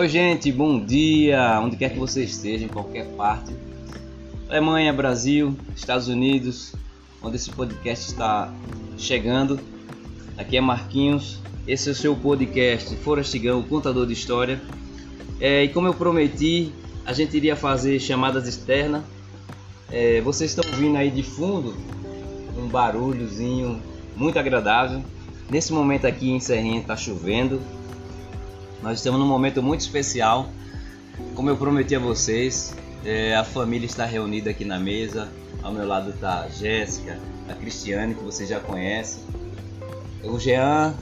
Oi, gente, bom dia, onde quer que você esteja, em qualquer parte. Alemanha, Brasil, Estados Unidos, onde esse podcast está chegando. Aqui é Marquinhos, esse é o seu podcast Forastigão, o contador de história. É, e como eu prometi, a gente iria fazer chamadas externas. É, vocês estão ouvindo aí de fundo um barulhozinho muito agradável. Nesse momento aqui em Serrinha está chovendo, nós estamos num momento muito especial. Como eu prometi a vocês, é, a família está reunida aqui na mesa. Ao meu lado está a Jéssica, a Cristiane, que vocês já conhecem. O Jean,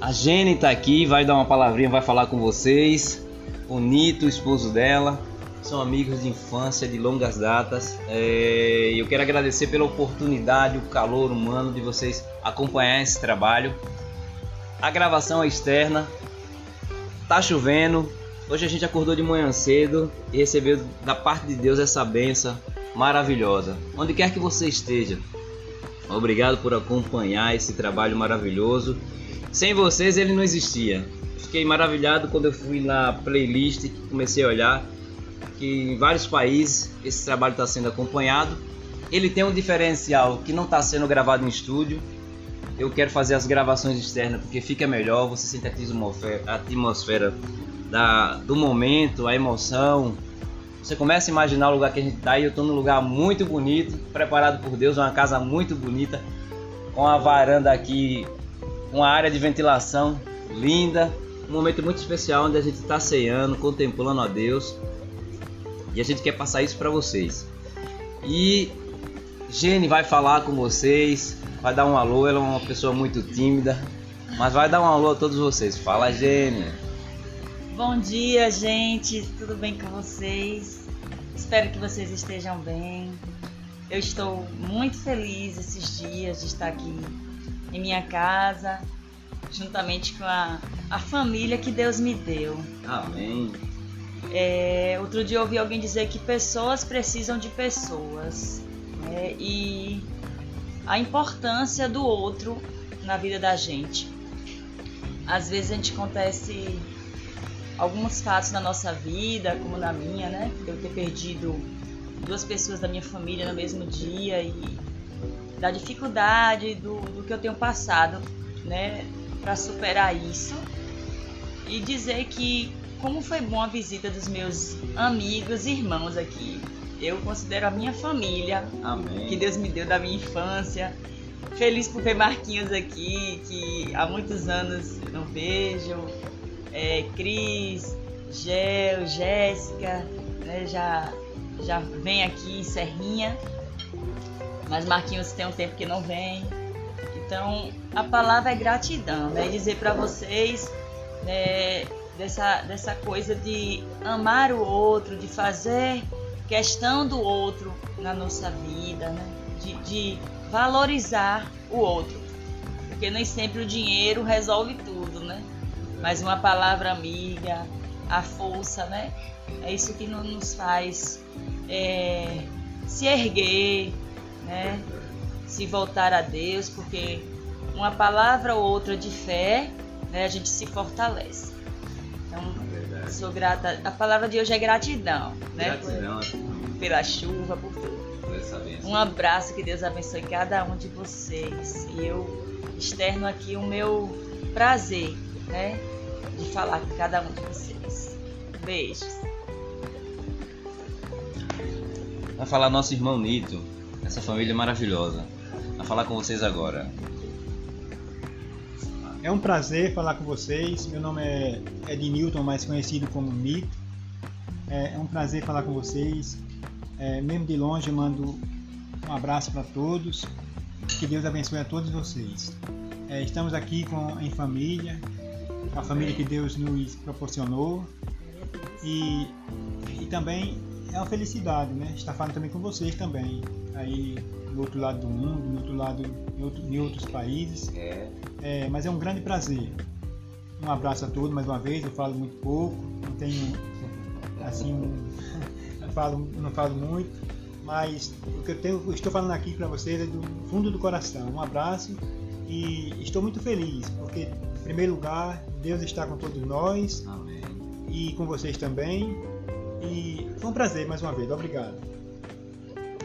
a Jenny está aqui, vai dar uma palavrinha, vai falar com vocês. O Nito, o esposo dela, são amigos de infância, de longas datas. É, eu quero agradecer pela oportunidade, o calor humano de vocês acompanhar esse trabalho. A gravação é externa, Tá chovendo. Hoje a gente acordou de manhã cedo e recebeu da parte de Deus essa benção maravilhosa. Onde quer que você esteja, obrigado por acompanhar esse trabalho maravilhoso. Sem vocês ele não existia. Fiquei maravilhado quando eu fui na playlist, comecei a olhar que em vários países esse trabalho está sendo acompanhado. Ele tem um diferencial que não está sendo gravado em estúdio, eu quero fazer as gravações externas porque fica melhor, você sintetiza a atmosfera da, do momento, a emoção. Você começa a imaginar o lugar que a gente está e eu estou num lugar muito bonito, preparado por Deus, uma casa muito bonita, com a varanda aqui, uma área de ventilação linda, um momento muito especial onde a gente está ceando, contemplando a Deus e a gente quer passar isso para vocês. E Gene vai falar com vocês, vai dar um alô. Ela é uma pessoa muito tímida, mas vai dar um alô a todos vocês. Fala, Gene. Bom dia, gente. Tudo bem com vocês? Espero que vocês estejam bem. Eu estou muito feliz esses dias de estar aqui em minha casa, juntamente com a, a família que Deus me deu. Amém. É, outro dia eu ouvi alguém dizer que pessoas precisam de pessoas. Né? E a importância do outro na vida da gente. Às vezes a gente acontece alguns fatos na nossa vida, como na minha, né? Eu ter perdido duas pessoas da minha família no mesmo dia e da dificuldade do, do que eu tenho passado, né, para superar isso e dizer que como foi bom a visita dos meus amigos e irmãos aqui eu considero a minha família, Amém. que Deus me deu da minha infância. Feliz por ver Marquinhos aqui, que há muitos anos não vejo. É, Cris, Gel, Jéssica, né, já, já vem aqui em Serrinha, mas Marquinhos tem um tempo que não vem. Então, a palavra é gratidão, né? Dizer para vocês né, dessa, dessa coisa de amar o outro, de fazer questão do outro na nossa vida, né? de, de valorizar o outro. Porque nem sempre o dinheiro resolve tudo, né? Mas uma palavra amiga, a força, né? É isso que nos faz é, se erguer, né? Se voltar a Deus, porque uma palavra ou outra de fé, né? A gente se fortalece. Sou grata. A palavra de hoje é gratidão, né? Gratidão. Pela chuva, por tudo. Um abraço, que Deus abençoe cada um de vocês. E eu externo aqui o meu prazer, né? De falar com cada um de vocês. Beijos. Vai falar nosso irmão Nito, essa família maravilhosa. Vai falar com vocês agora. É um prazer falar com vocês. Meu nome é Ed Newton, mais conhecido como Mito. É, é um prazer falar com vocês. É, mesmo de longe, mando um abraço para todos. Que Deus abençoe a todos vocês. É, estamos aqui com, em família, a família que Deus nos proporcionou. E, e também é uma felicidade, né? Estar falando também com vocês também. Aí do outro lado do mundo, do outro lado em, outro, em outros países. É. é. Mas é um grande prazer. Um abraço a todos mais uma vez. Eu falo muito pouco, não tenho assim, um, não falo, não falo muito, mas o que eu tenho, estou falando aqui para vocês é do fundo do coração. Um abraço e estou muito feliz porque, em primeiro lugar, Deus está com todos nós. Amém. e com vocês também. E foi um prazer mais uma vez. Obrigado.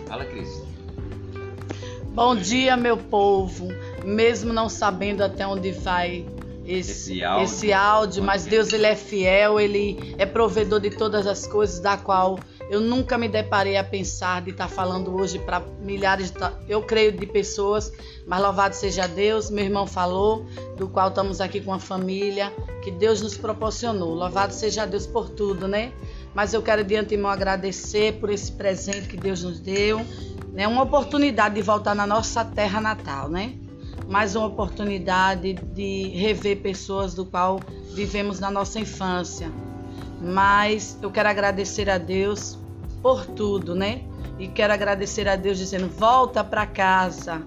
Fala, Cris. Bom dia, meu povo. Mesmo não sabendo até onde vai esse, esse, áudio, esse áudio mas Deus ele é fiel, ele é provedor de todas as coisas, da qual eu nunca me deparei a pensar de estar falando hoje para milhares, de, eu creio, de pessoas, mas louvado seja Deus, meu irmão falou, do qual estamos aqui com a família, que Deus nos proporcionou. Louvado seja Deus por tudo, né? Mas eu quero de antemão agradecer por esse presente que Deus nos deu, né? Uma oportunidade de voltar na nossa terra natal, né? Mais uma oportunidade de rever pessoas do qual vivemos na nossa infância. Mas eu quero agradecer a Deus por tudo, né? E quero agradecer a Deus dizendo: volta para casa,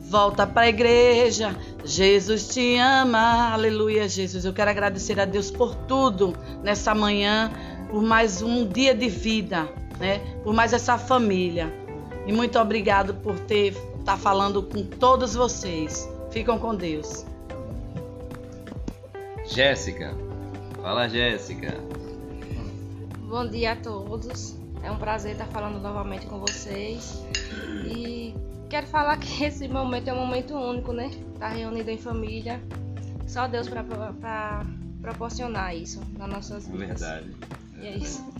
volta para a igreja. Jesus te ama, aleluia, Jesus. Eu quero agradecer a Deus por tudo nessa manhã, por mais um dia de vida, né? Por mais essa família. E muito obrigado por ter estar tá falando com todos vocês. Ficam com Deus. Jéssica. Fala, Jéssica. Bom dia a todos. É um prazer estar falando novamente com vocês. E quero falar que esse momento é um momento único, né? Estar reunido em família. Só Deus para proporcionar isso nas nossas vidas. Verdade. E é isso.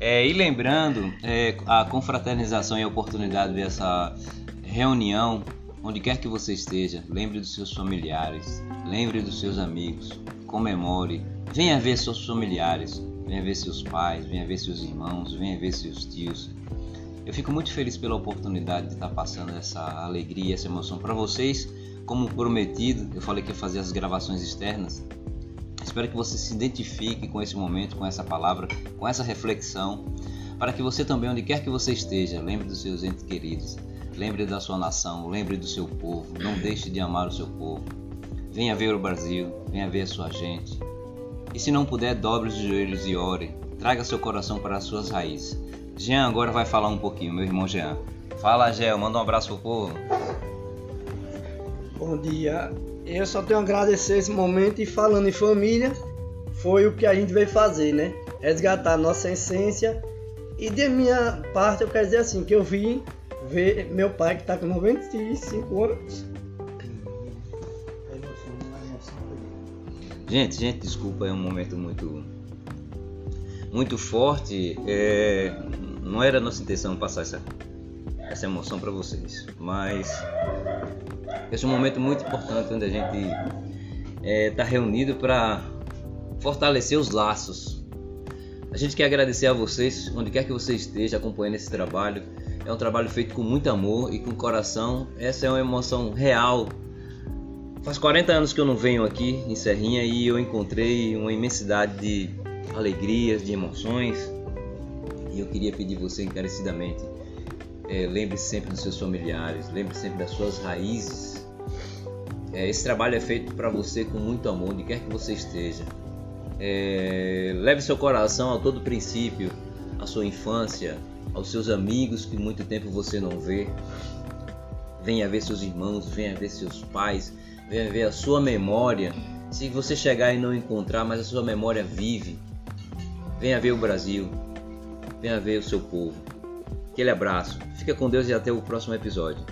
É, e lembrando, é, a confraternização e a oportunidade dessa reunião, onde quer que você esteja, lembre dos seus familiares, lembre dos seus amigos, comemore, venha ver seus familiares, venha ver seus pais, venha ver seus irmãos, venha ver seus tios. Eu fico muito feliz pela oportunidade de estar passando essa alegria, essa emoção para vocês. Como prometido, eu falei que ia fazer as gravações externas. Espero que você se identifique com esse momento, com essa palavra, com essa reflexão, para que você também, onde quer que você esteja, lembre dos seus entes queridos, lembre da sua nação, lembre do seu povo, não deixe de amar o seu povo. Venha ver o Brasil, venha ver a sua gente, e se não puder, dobre os joelhos e ore. Traga seu coração para as suas raízes. Jean agora vai falar um pouquinho, meu irmão Jean. Fala, Jean, manda um abraço pro povo. Bom dia. Eu só tenho a agradecer esse momento e falando em família, foi o que a gente veio fazer, né? Resgatar nossa essência. E de minha parte, eu quero dizer assim, que eu vim ver meu pai que está com 95 anos Gente, gente, desculpa, é um momento muito muito forte. É, não era nossa intenção passar essa, essa emoção para vocês, mas esse é um momento muito importante onde a gente está é, tá reunido para fortalecer os laços. A gente quer agradecer a vocês, onde quer que você esteja acompanhando esse trabalho. É um trabalho feito com muito amor e com coração. Essa é uma emoção real Faz 40 anos que eu não venho aqui em Serrinha e eu encontrei uma imensidade de alegrias, de emoções. E eu queria pedir você encarecidamente, é, lembre-se sempre dos seus familiares, lembre-se sempre das suas raízes. É, esse trabalho é feito para você com muito amor, onde quer que você esteja. É, leve seu coração a todo princípio, à sua infância, aos seus amigos que muito tempo você não vê. Venha ver seus irmãos, venha ver seus pais, venha ver a sua memória. Se você chegar e não encontrar, mas a sua memória vive. Venha ver o Brasil. Venha ver o seu povo. Aquele abraço. Fica com Deus e até o próximo episódio.